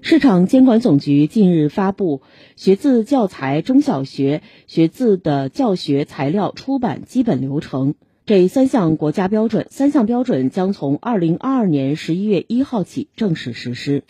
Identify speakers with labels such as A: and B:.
A: 市场监管总局近日发布学字教材中小学学字的教学材料出版基本流程。这三项国家标准三项标准将从二零二二年十一月一号起正式实施。